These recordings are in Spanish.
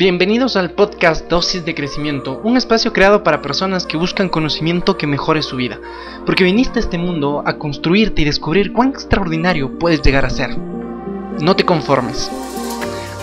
Bienvenidos al podcast Dosis de Crecimiento, un espacio creado para personas que buscan conocimiento que mejore su vida, porque viniste a este mundo a construirte y descubrir cuán extraordinario puedes llegar a ser. No te conformes.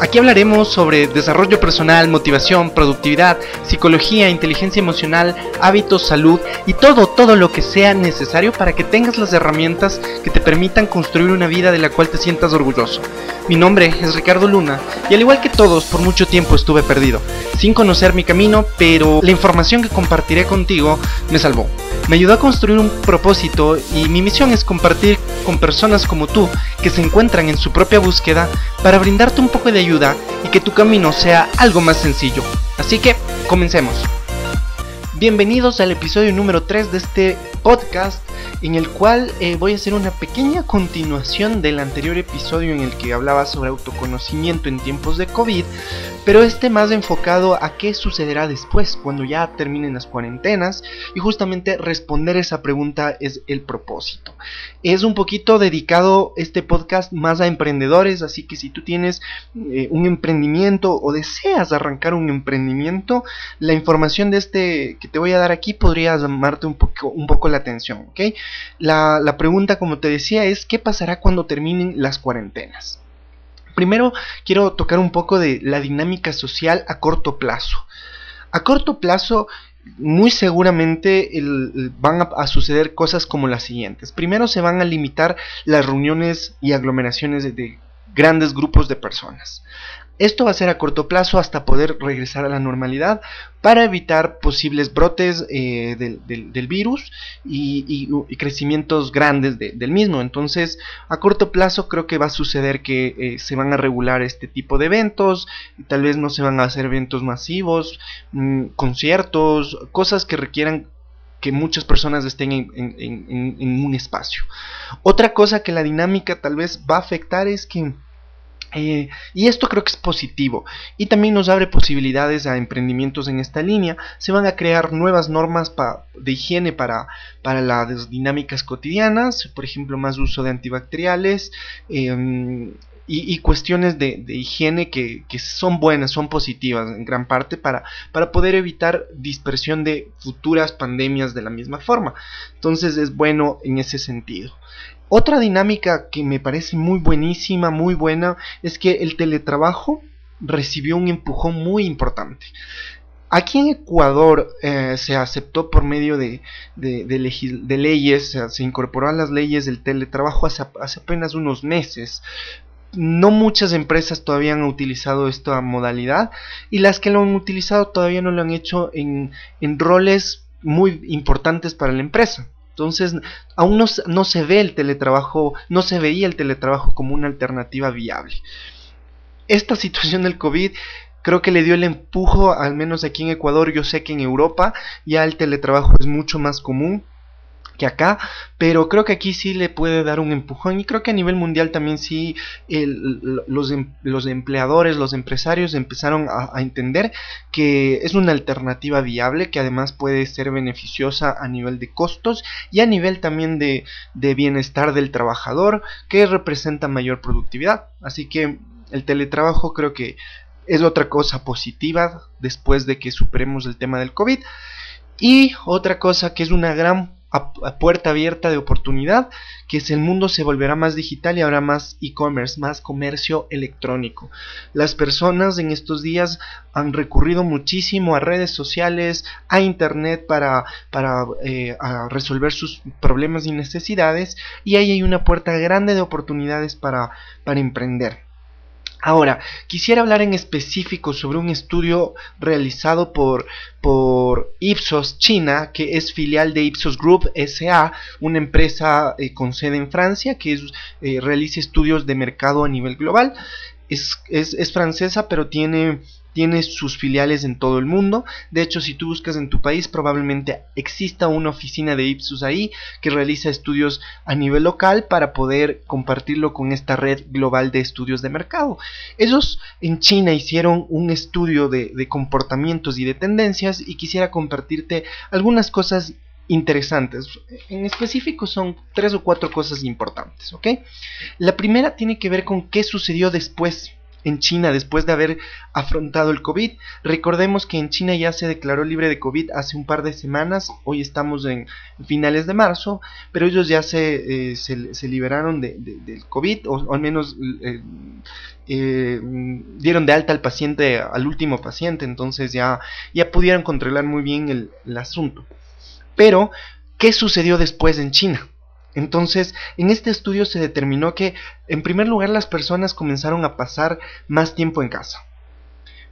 Aquí hablaremos sobre desarrollo personal, motivación, productividad, psicología, inteligencia emocional, hábitos, salud y todo, todo lo que sea necesario para que tengas las herramientas que te permitan construir una vida de la cual te sientas orgulloso. Mi nombre es Ricardo Luna y al igual que todos por mucho tiempo estuve perdido, sin conocer mi camino, pero la información que compartiré contigo me salvó. Me ayudó a construir un propósito y mi misión es compartir con personas como tú que se encuentran en su propia búsqueda para brindarte un poco de ayuda y que tu camino sea algo más sencillo. Así que, comencemos. Bienvenidos al episodio número 3 de este podcast en el cual eh, voy a hacer una pequeña continuación del anterior episodio en el que hablaba sobre autoconocimiento en tiempos de COVID, pero este más enfocado a qué sucederá después, cuando ya terminen las cuarentenas, y justamente responder esa pregunta es el propósito. Es un poquito dedicado este podcast más a emprendedores, así que si tú tienes eh, un emprendimiento o deseas arrancar un emprendimiento, la información de este que te voy a dar aquí podría llamarte un poco, un poco la atención, ¿ok? La, la pregunta, como te decía, es ¿qué pasará cuando terminen las cuarentenas? Primero quiero tocar un poco de la dinámica social a corto plazo. A corto plazo muy seguramente van a, suceder cosas como las siguientes. Primero se van a limitar las reuniones y aglomeraciones de grandes grupos de personas. Esto va a ser a corto plazo hasta poder regresar a la normalidad para evitar posibles brotes eh, del, virus y, crecimientos grandes del mismo. Entonces, a corto plazo creo que va a suceder que eh, se van a regular este tipo de eventos, tal vez no se van a hacer eventos masivos, mm, conciertos, cosas que requieran que muchas personas estén en un espacio. Otra cosa que la dinámica tal vez va a afectar es que eh, y esto creo que es positivo y también nos abre posibilidades a emprendimientos en esta línea. Se van a crear nuevas normas de higiene para, para las dinámicas cotidianas, por ejemplo, más uso de antibacteriales em, y, cuestiones de, higiene que, que, son buenas, son positivas en gran parte para, para poder evitar dispersión de futuras pandemias de la misma forma. Entonces es bueno en ese sentido. Otra dinámica que me parece muy buenísima, muy buena, es que el teletrabajo recibió un empujón muy importante. Aquí en Ecuador eh, se aceptó por medio de, leyes, se incorporó a las leyes del teletrabajo hace, apenas unos meses. No muchas empresas todavía han utilizado esta modalidad y las que lo han utilizado todavía no lo han hecho en roles muy importantes para la empresa. Entonces, aún no, se ve el teletrabajo, no se veía el teletrabajo como una alternativa viable. Esta situación del COVID creo que le dio el empujo, al menos aquí en Ecuador, yo sé que en Europa ya el teletrabajo es mucho más común acá, pero creo que aquí sí le puede dar un empujón y creo que a nivel mundial también sí los, em, los, empleadores, los empresarios empezaron a, entender que es una alternativa viable que además puede ser beneficiosa a nivel de costos y a nivel también de, de bienestar del trabajador que representa mayor productividad. Así que el teletrabajo creo que es otra cosa positiva después de que superemos el tema del COVID. Y otra cosa que es una gran a, puerta abierta de oportunidad, que es el mundo se volverá más digital y habrá más e-commerce, más comercio electrónico. Las personas en estos días han recurrido muchísimo a redes sociales, a internet para, para eh, resolver sus problemas y necesidades y ahí hay una puerta grande de oportunidades para, para emprender. Ahora, quisiera hablar en específico sobre un estudio realizado por, por Ipsos China, que es filial de Ipsos Group SA, una empresa eh, con sede en Francia que eh, realiza estudios de mercado a nivel global. Es, es francesa, pero tiene tiene sus filiales en todo el mundo. De hecho, si tú buscas en tu país, probablemente exista una oficina de Ipsos ahí que realiza estudios a nivel local para poder compartirlo con esta red global de estudios de mercado. Ellos en China hicieron un estudio de, comportamientos y de tendencias y quisiera compartirte algunas cosas interesantes. En específico son tres o cuatro cosas importantes, ¿ok? La primera tiene que ver con qué sucedió después en China después de haber afrontado el COVID. Recordemos que en China ya se declaró libre de COVID hace un par de semanas, hoy estamos en finales de marzo, pero ellos ya se, eh, liberaron de, del COVID, o, al menos eh, eh, dieron de alta al paciente, al último paciente, entonces ya, ya pudieron controlar muy bien el asunto. Pero, ¿qué sucedió después en China? Entonces, en este estudio se determinó que, en primer lugar, las personas comenzaron a pasar más tiempo en casa.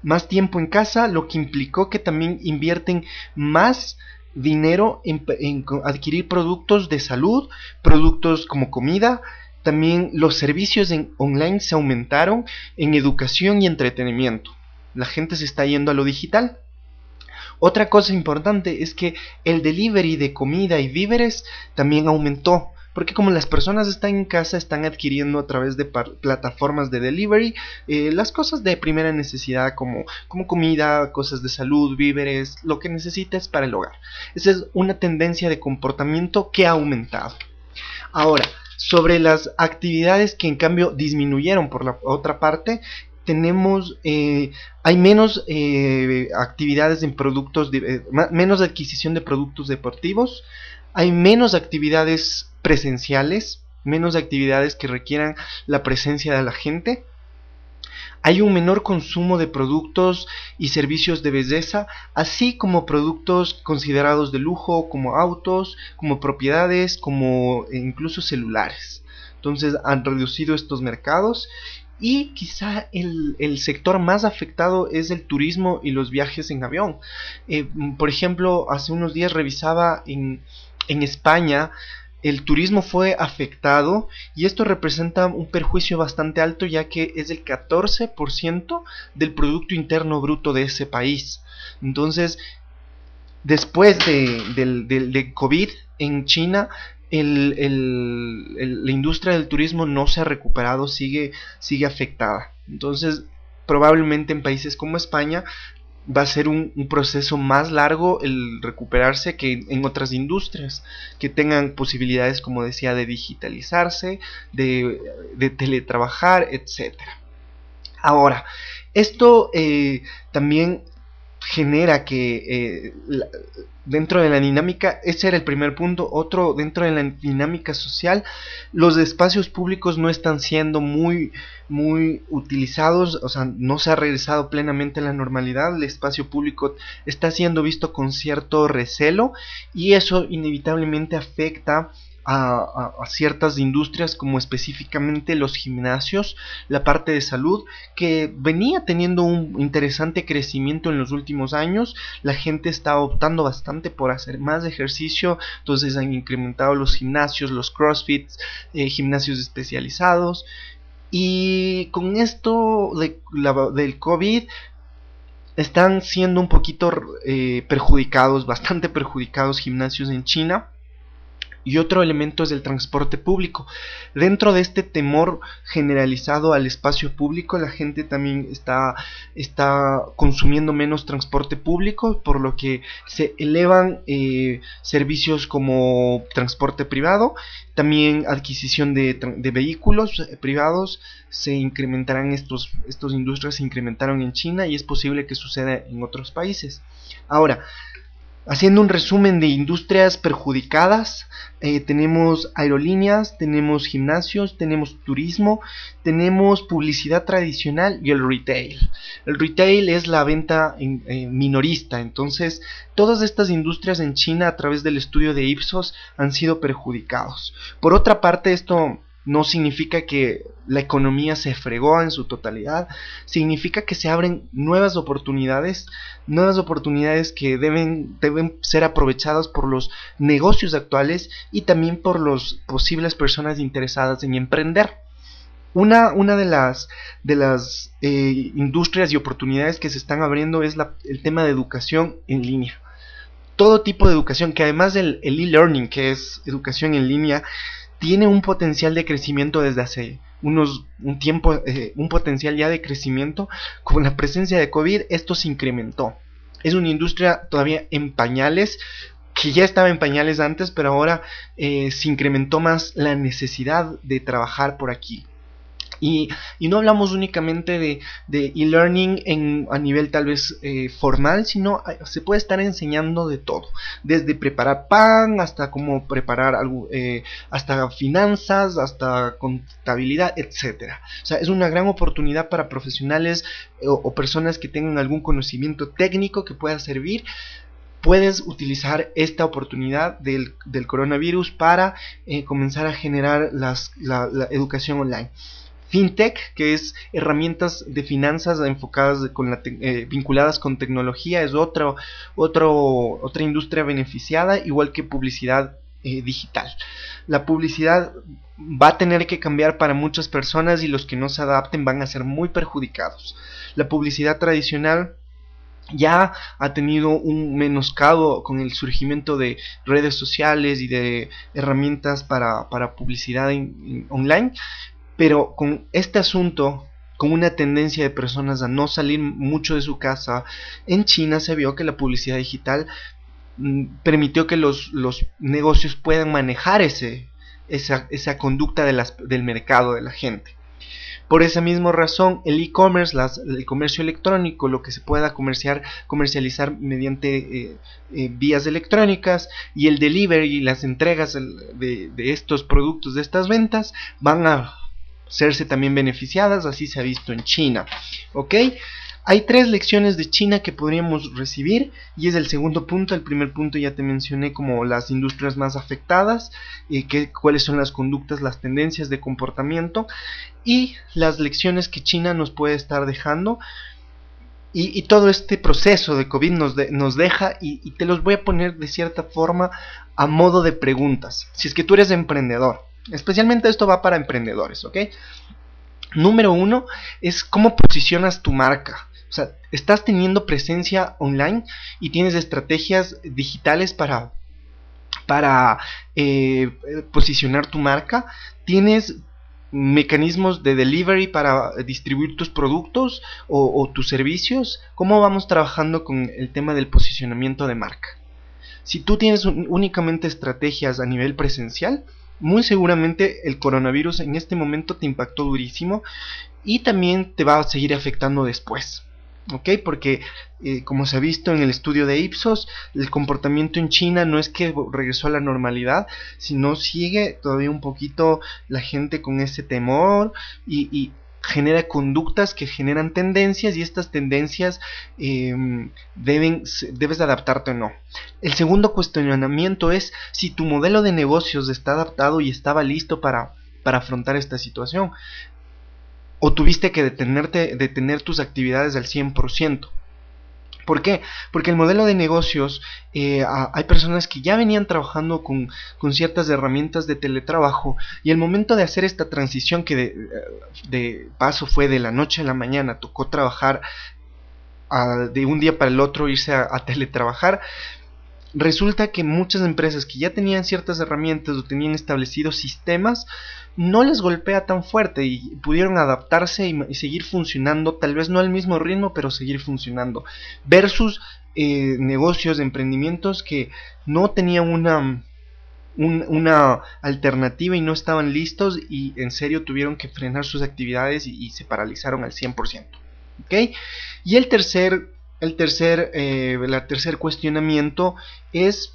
Más tiempo en casa, lo que implicó que también invierten más dinero en, adquirir productos de salud, productos como comida. También los servicios en online se aumentaron en educación y entretenimiento. La gente se está yendo a lo digital. Otra cosa importante es que el delivery de comida y víveres también aumentó. Porque como las personas están en casa, están adquiriendo a través de plataformas de delivery eh, las cosas de primera necesidad como, como comida, cosas de salud, víveres, lo que necesites para el hogar. Esa es una tendencia de comportamiento que ha aumentado. Ahora, sobre las actividades que en cambio disminuyeron por la otra parte, tenemos, eh, hay menos eh, actividades en productos, eh, menos adquisición de productos deportivos, hay menos actividades presenciales, menos actividades que requieran la presencia de la gente. Hay un menor consumo de productos y servicios de belleza, así como productos considerados de lujo, como autos, como propiedades, como incluso celulares. Entonces han reducido estos mercados y quizá el, sector más afectado es el turismo y los viajes en avión. Eh, por ejemplo, hace unos días revisaba en, en España el turismo fue afectado y esto representa un perjuicio bastante alto ya que es el 14% del Producto Interno Bruto de ese país. Entonces, después de, del, del, COVID en China, el, la industria del turismo no se ha recuperado, sigue, sigue afectada. Entonces, probablemente en países como España va a ser un, proceso más largo el recuperarse que en otras industrias que tengan posibilidades, como decía, de digitalizarse, de, de teletrabajar, etc. Ahora, esto eh, también genera que eh, dentro de la dinámica, ese era el primer punto, otro dentro de la dinámica social, los espacios públicos no están siendo muy muy utilizados, o sea, no se ha regresado plenamente a la normalidad, el espacio público está siendo visto con cierto recelo y eso inevitablemente afecta a, ciertas industrias como específicamente los gimnasios, la parte de salud, que venía teniendo un interesante crecimiento en los últimos años, la gente está optando bastante por hacer más ejercicio, entonces han incrementado los gimnasios, los crossfits, eh, gimnasios especializados, y con esto del COVID están siendo un poquito eh, perjudicados, bastante perjudicados gimnasios en China y otro elemento es el transporte público. Dentro de este temor generalizado al espacio público, la gente también está, está consumiendo menos transporte público, por lo que se elevan eh, servicios como transporte privado, también adquisición de, vehículos eh, privados, se incrementarán estos, estos industrias se incrementaron en China y es posible que suceda en otros países. Ahora, Haciendo un resumen de industrias perjudicadas, eh, tenemos aerolíneas, tenemos gimnasios, tenemos turismo, tenemos publicidad tradicional y el retail. El retail es la venta eh, minorista, entonces todas estas industrias en China a través del estudio de Ipsos han sido perjudicados. Por otra parte, esto no significa que la economía se fregó en su totalidad, significa que se abren nuevas oportunidades, nuevas oportunidades que deben, deben ser aprovechadas por los negocios actuales y también por las posibles personas interesadas en emprender. Una, una de las, de las eh, industrias y oportunidades que se están abriendo es el tema de educación en línea. Todo tipo de educación, que además del e-learning, que es educación en línea, tiene un potencial de crecimiento desde hace unos un tiempo, eh, un potencial ya de crecimiento. Con la presencia de COVID, esto se incrementó. Es una industria todavía en pañales, que ya estaba en pañales antes, pero ahora eh, se incrementó más la necesidad de trabajar por aquí. Y, no hablamos únicamente de e-learning a nivel tal vez eh, formal, sino eh, se puede estar enseñando de todo, desde preparar pan hasta cómo preparar algo, eh, hasta finanzas, hasta contabilidad, etcétera. O sea, es una gran oportunidad para profesionales o, personas que tengan algún conocimiento técnico que pueda servir. Puedes utilizar esta oportunidad del, coronavirus para comenzar a generar la, educación online fintech, que es herramientas de finanzas enfocadas con eh, vinculadas con tecnología, es otro, otra industria beneficiada, igual que publicidad eh, digital. La publicidad va a tener que cambiar para muchas personas y los que no se adapten van a ser muy perjudicados. La publicidad tradicional ya ha tenido un menoscabo con el surgimiento de redes sociales y de herramientas para, publicidad online, pero con este asunto, con una tendencia de personas a no salir mucho de su casa, en China se vio que la publicidad digital mm, permitió que los, negocios puedan manejar ese, esa, esa conducta de del mercado de la gente. Por esa misma razón, el e-commerce, el comercio electrónico, lo que se pueda comerciar, comercializar mediante eh, eh, vías electrónicas y el delivery y las entregas de, de, estos productos, de estas ventas, van a serse también beneficiadas, así se ha visto en China. ¿Ok? Hay tres lecciones de China que podríamos recibir y es el segundo punto. El primer punto ya te mencioné como las industrias más afectadas, y que, cuáles son las conductas, las tendencias de comportamiento y las lecciones que China nos puede estar dejando. Y, todo este proceso de COVID nos, nos deja y, y te los voy a poner de cierta forma a modo de preguntas. Si es que tú eres emprendedor, Especialmente esto va para emprendedores, ¿ok? Número uno es cómo posicionas tu marca. O sea, estás teniendo presencia online y tienes estrategias digitales para, para eh, posicionar tu marca. Tienes mecanismos de delivery para distribuir tus productos o, tus servicios. ¿Cómo vamos trabajando con el tema del posicionamiento de marca? Si tú tienes únicamente estrategias a nivel presencial, muy seguramente el coronavirus en este momento te impactó durísimo y también te va a seguir afectando después. ¿Ok? Porque eh, como se ha visto en el estudio de Ipsos, el comportamiento en China no es que regresó a la normalidad, sino sigue todavía un poquito la gente con ese temor y, genera conductas que generan tendencias y estas tendencias em, deben, debes adaptarte o no. El segundo cuestionamiento es si tu modelo de negocios está adaptado y estaba listo para, para afrontar esta situación. O tuviste que detenerte, detener tus actividades al 100%. ¿Por qué? Porque el modelo de negocios, eh, hay personas que ya venían trabajando con, ciertas herramientas de teletrabajo y el momento de hacer esta transición que de, paso fue de la noche a la mañana, tocó trabajar de un día para el otro, irse a teletrabajar, resulta que muchas empresas que ya tenían ciertas herramientas o tenían establecidos sistemas, no les golpea tan fuerte y pudieron adaptarse y, seguir funcionando, tal vez no al mismo ritmo, pero seguir funcionando. Versus eh, negocios, emprendimientos que no tenían una, una alternativa y no estaban listos y en serio tuvieron que frenar sus actividades y, se paralizaron al 100%. ¿ok? Y el tercer el tercer, eh, tercer cuestionamiento es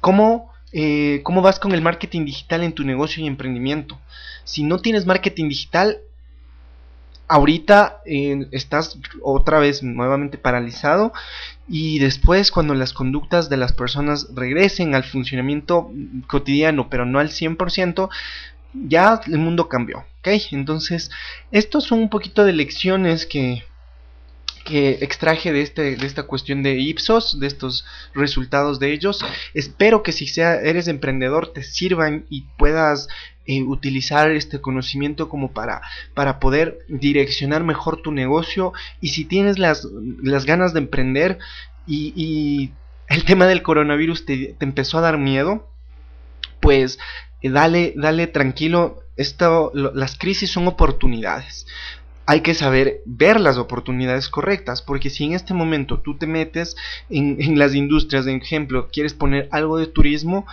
cómo, eh, cómo vas con el marketing digital en tu negocio y emprendimiento. Si no tienes marketing digital, ahorita eh, estás otra vez nuevamente paralizado y después cuando las conductas de las personas regresen al funcionamiento cotidiano pero no al 100% ya el mundo cambió ¿ok? entonces estos son un poquito de lecciones que que extraje de, este, de esta cuestión de Ipsos, de estos resultados de ellos. Espero que si eres emprendedor te sirvan y puedas eh, utilizar este conocimiento como para, para poder direccionar mejor tu negocio. Y si tienes las, las ganas de emprender y, el tema del coronavirus te, empezó a dar miedo, pues eh, dale, dale tranquilo, las crisis son oportunidades hay que saber ver las oportunidades correctas, porque si en este momento tú te metes en, las industrias, de ejemplo, quieres poner algo de turismo,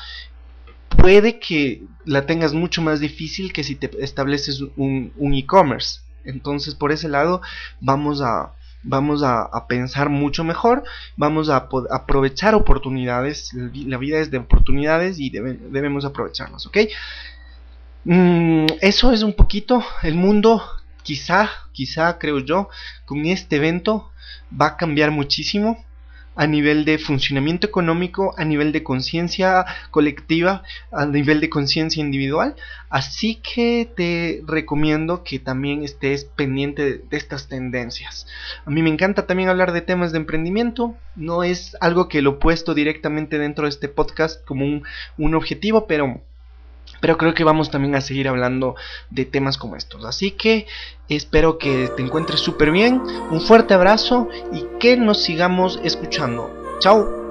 puede que la tengas mucho más difícil que si te estableces un, e-commerce. Entonces, por ese lado, vamos a, vamos a, pensar mucho mejor, vamos a, aprovechar oportunidades, la vida es de oportunidades y debemos aprovecharlas, ¿ok? Mm, eso es un poquito el mundo, quizá, quizá creo yo, con este evento va a cambiar muchísimo a nivel de funcionamiento económico, a nivel de conciencia colectiva, a nivel de conciencia individual. Así que te recomiendo que también estés pendiente de, estas tendencias. A mí me encanta también hablar de temas de emprendimiento. No es algo que lo he puesto directamente dentro de este podcast como un, un objetivo, pero pero creo que vamos también a seguir hablando de temas como estos. Así que espero que te encuentres súper bien. Un fuerte abrazo y que nos sigamos escuchando. Chao.